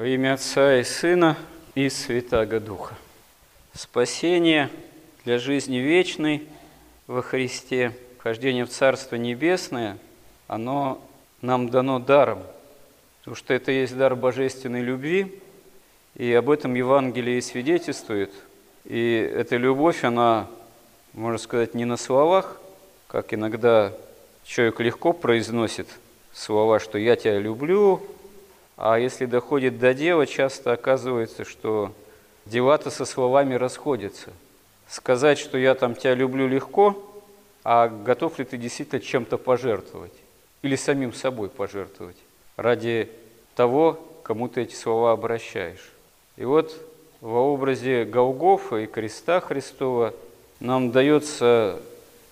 Во имя Отца и Сына и Святаго Духа. Спасение для жизни вечной во Христе, вхождение в Царство Небесное, оно нам дано даром, потому что это есть дар божественной любви, и об этом Евангелие свидетельствует. И эта любовь, она, можно сказать, не на словах, как иногда человек легко произносит слова, что «я тебя люблю», а если доходит до дела, часто оказывается, что дела-то со словами расходятся. Сказать, что я там тебя люблю легко, а готов ли ты действительно чем-то пожертвовать? Или самим собой пожертвовать ради того, кому ты эти слова обращаешь? И вот во образе Голгофа и креста Христова нам дается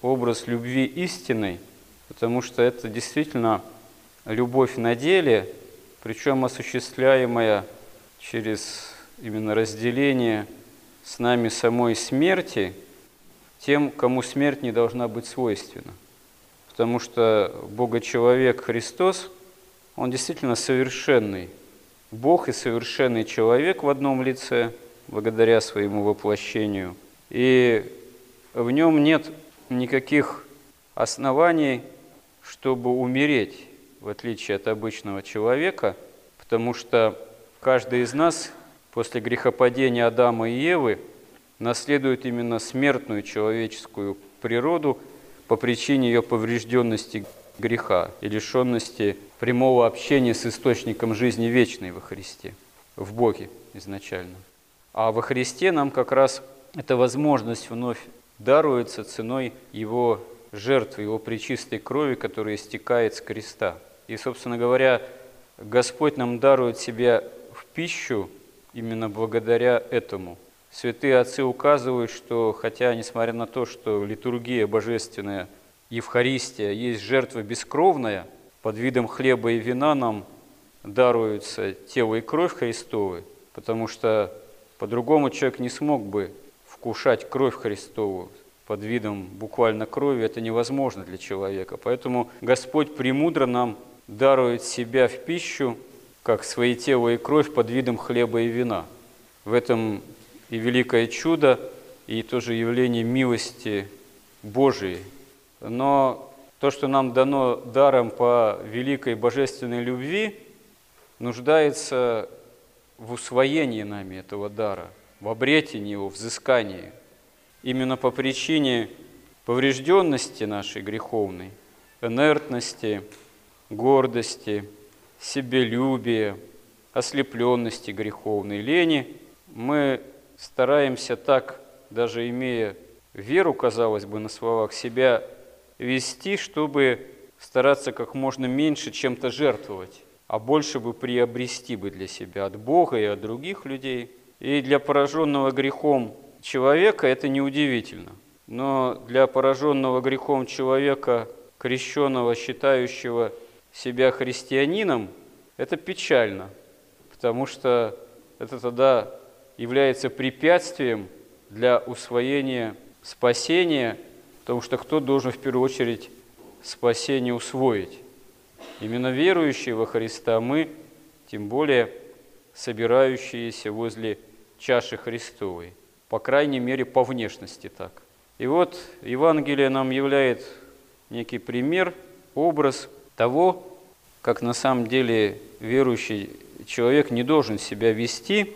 образ любви истинной, потому что это действительно любовь на деле – причем осуществляемая через именно разделение с нами самой смерти тем, кому смерть не должна быть свойственна. Потому что Бога-человек Христос, Он действительно совершенный Бог и совершенный человек в одном лице, благодаря своему воплощению. И в нем нет никаких оснований, чтобы умереть в отличие от обычного человека, потому что каждый из нас после грехопадения Адама и Евы наследует именно смертную человеческую природу по причине ее поврежденности греха и лишенности прямого общения с источником жизни вечной во Христе, в Боге изначально. А во Христе нам как раз эта возможность вновь даруется ценой Его жертвы, Его причистой крови, которая истекает с креста – и, собственно говоря, Господь нам дарует себя в пищу именно благодаря этому. Святые отцы указывают, что хотя, несмотря на то, что литургия божественная, Евхаристия есть жертва бескровная, под видом хлеба и вина нам даруются тело и кровь Христовы, потому что по-другому человек не смог бы вкушать кровь Христову под видом буквально крови, это невозможно для человека. Поэтому Господь премудро нам дарует себя в пищу, как свои тело и кровь под видом хлеба и вина. В этом и великое чудо, и тоже явление милости Божией. Но то, что нам дано даром по великой божественной любви, нуждается в усвоении нами этого дара, в обретении его, взыскании. Именно по причине поврежденности нашей греховной, инертности, гордости, себелюбия, ослепленности греховной, лени, мы стараемся так, даже имея веру, казалось бы, на словах, себя вести, чтобы стараться как можно меньше чем-то жертвовать, а больше бы приобрести бы для себя от Бога и от других людей. И для пораженного грехом человека это неудивительно. Но для пораженного грехом человека, крещенного, считающего себя христианином, это печально, потому что это тогда является препятствием для усвоения спасения, потому что кто должен в первую очередь спасение усвоить? Именно верующие во Христа мы, тем более собирающиеся возле чаши Христовой, по крайней мере по внешности так. И вот Евангелие нам являет некий пример, образ того, как на самом деле верующий человек не должен себя вести,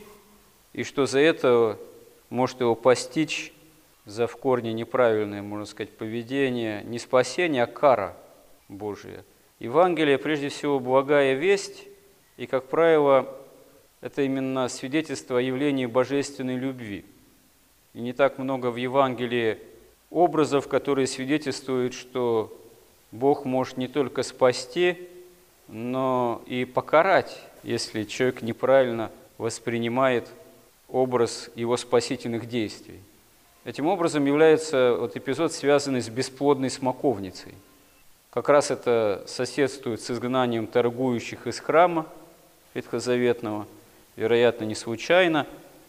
и что за это может его постичь за в корне неправильное, можно сказать, поведение, не спасение, а кара Божия. Евангелие, прежде всего, благая весть, и, как правило, это именно свидетельство о явлении божественной любви. И не так много в Евангелии образов, которые свидетельствуют, что Бог может не только спасти, но и покарать, если человек неправильно воспринимает образ его спасительных действий. Этим образом является вот эпизод, связанный с бесплодной смоковницей. Как раз это соседствует с изгнанием торгующих из храма ветхозаветного, вероятно, не случайно,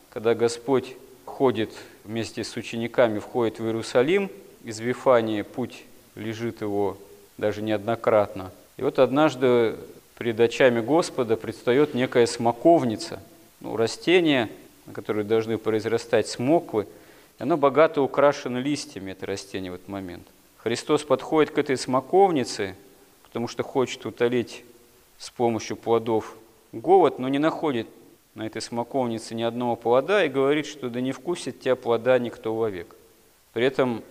когда Господь ходит вместе с учениками, входит в Иерусалим, из Вифании путь лежит его даже неоднократно. И вот однажды перед очами Господа предстает некая смоковница, ну, растение, на которое должны произрастать смоквы, и оно богато украшено листьями, это растение в этот момент. Христос подходит к этой смоковнице, потому что хочет утолить с помощью плодов голод, но не находит на этой смоковнице ни одного плода и говорит, что да не вкусит тебя плода никто вовек. При этом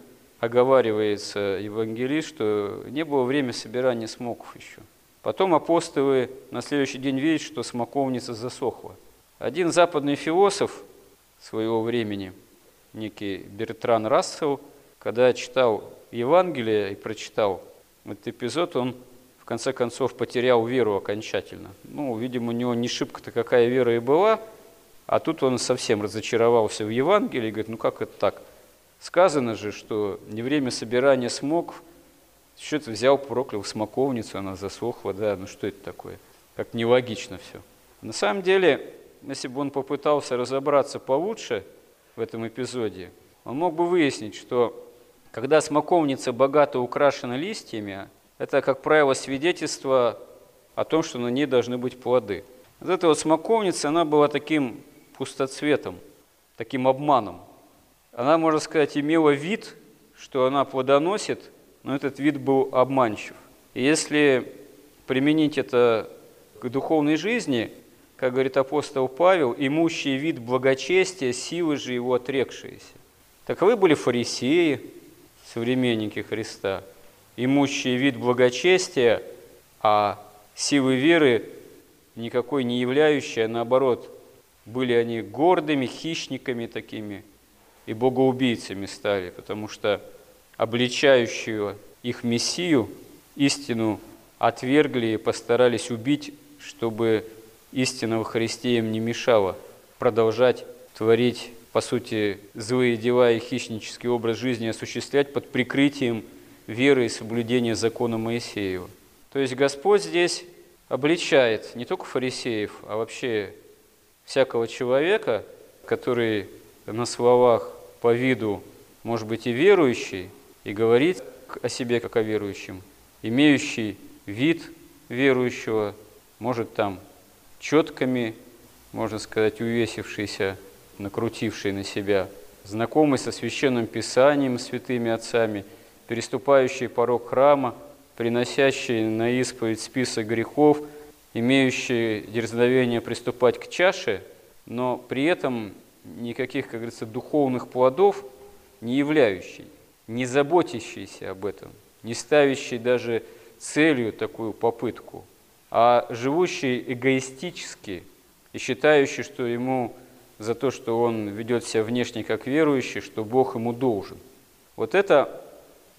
оговаривается евангелист, что не было время собирания смоков еще. Потом апостолы на следующий день видят, что смоковница засохла. Один западный философ своего времени, некий Бертран Рассел, когда читал Евангелие и прочитал этот эпизод, он в конце концов потерял веру окончательно. Ну, видимо, у него не шибко-то какая вера и была, а тут он совсем разочаровался в Евангелии и говорит, ну как это так? Сказано же, что не время собирания смоков, что-то взял, проклял смоковницу, она засохла, да, ну что это такое? Как нелогично все. На самом деле, если бы он попытался разобраться получше в этом эпизоде, он мог бы выяснить, что когда смоковница богато украшена листьями, это, как правило, свидетельство о том, что на ней должны быть плоды. Вот эта вот смоковница, она была таким пустоцветом, таким обманом. Она, можно сказать, имела вид, что она плодоносит, но этот вид был обманчив. И если применить это к духовной жизни, как говорит апостол Павел, имущий вид благочестия, силы же его отрекшиеся. Таковы были фарисеи, современники Христа – имущие вид благочестия, а силы веры никакой не являющие, а наоборот, были они гордыми, хищниками такими и богоубийцами стали, потому что обличающую их Мессию истину отвергли и постарались убить, чтобы истина во Христе им не мешала продолжать творить, по сути, злые дела и хищнический образ жизни осуществлять под прикрытием веры и соблюдения закона Моисеева. То есть Господь здесь обличает не только фарисеев, а вообще всякого человека, который на словах по виду может быть и верующий, и говорит о себе как о верующем, имеющий вид верующего, может там четками, можно сказать, увесившийся, накрутивший на себя, знакомый со священным писанием, святыми отцами – переступающие порог храма, приносящие на исповедь список грехов, имеющие дерзновение приступать к чаше, но при этом никаких, как говорится, духовных плодов не являющий, не заботящийся об этом, не ставящий даже целью такую попытку, а живущий эгоистически и считающий, что ему за то, что он ведет себя внешне как верующий, что Бог ему должен. Вот это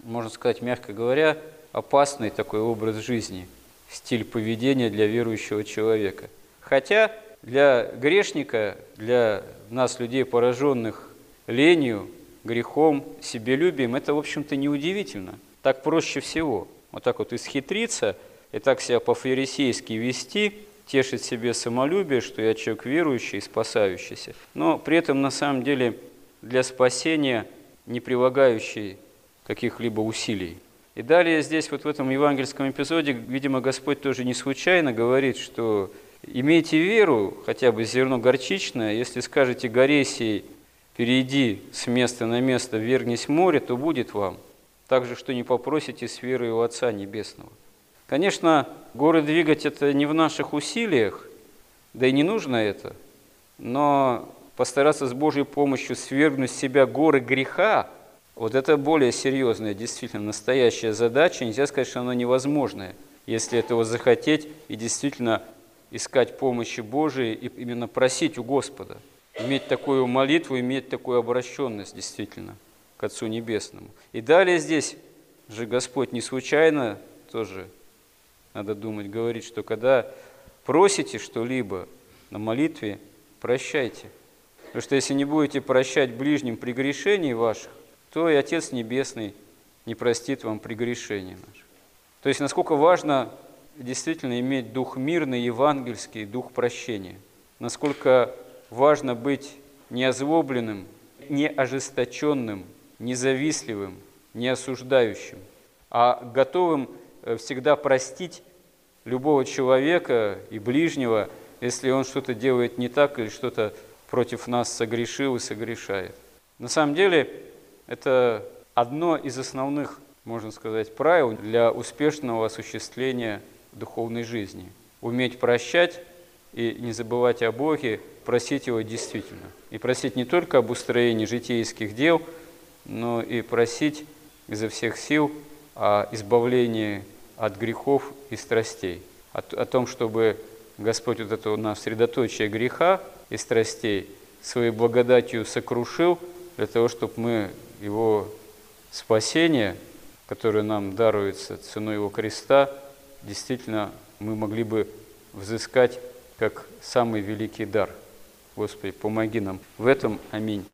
можно сказать, мягко говоря, опасный такой образ жизни, стиль поведения для верующего человека. Хотя для грешника, для нас, людей, пораженных ленью, грехом, себелюбием, это, в общем-то, неудивительно. Так проще всего. Вот так вот исхитриться и так себя по-фарисейски вести, тешить себе самолюбие, что я человек верующий и спасающийся, но при этом, на самом деле, для спасения не прилагающий каких-либо усилий. И далее здесь, вот в этом евангельском эпизоде, видимо, Господь тоже не случайно говорит, что имейте веру, хотя бы зерно горчичное, если скажете горе перейди с места на место, вернись море, то будет вам. Так же, что не попросите с верой у Отца Небесного. Конечно, горы двигать это не в наших усилиях, да и не нужно это, но постараться с Божьей помощью свергнуть с себя горы греха – вот это более серьезная, действительно настоящая задача. Нельзя сказать, что она невозможная, если этого захотеть и действительно искать помощи Божией и именно просить у Господа. Иметь такую молитву, иметь такую обращенность действительно к Отцу Небесному. И далее здесь же Господь не случайно тоже, надо думать, говорит, что когда просите что-либо на молитве, прощайте. Потому что если не будете прощать ближним прегрешений ваших, то и Отец Небесный не простит вам прегрешения наших. То есть насколько важно действительно иметь дух мирный, евангельский, дух прощения. Насколько важно быть не озлобленным, не ожесточенным, независтливым, не осуждающим, а готовым э, всегда простить любого человека и ближнего, если он что-то делает не так или что-то против нас согрешил и согрешает. На самом деле, это одно из основных, можно сказать, правил для успешного осуществления духовной жизни. Уметь прощать и не забывать о Боге, просить Его действительно. И просить не только об устроении житейских дел, но и просить изо всех сил о избавлении от грехов и страстей, о, о том, чтобы Господь вот это у нас средоточие греха и страстей своей благодатью сокрушил, для того, чтобы мы Его спасение, которое нам даруется ценой Его креста, действительно мы могли бы взыскать как самый великий дар. Господи, помоги нам в этом. Аминь.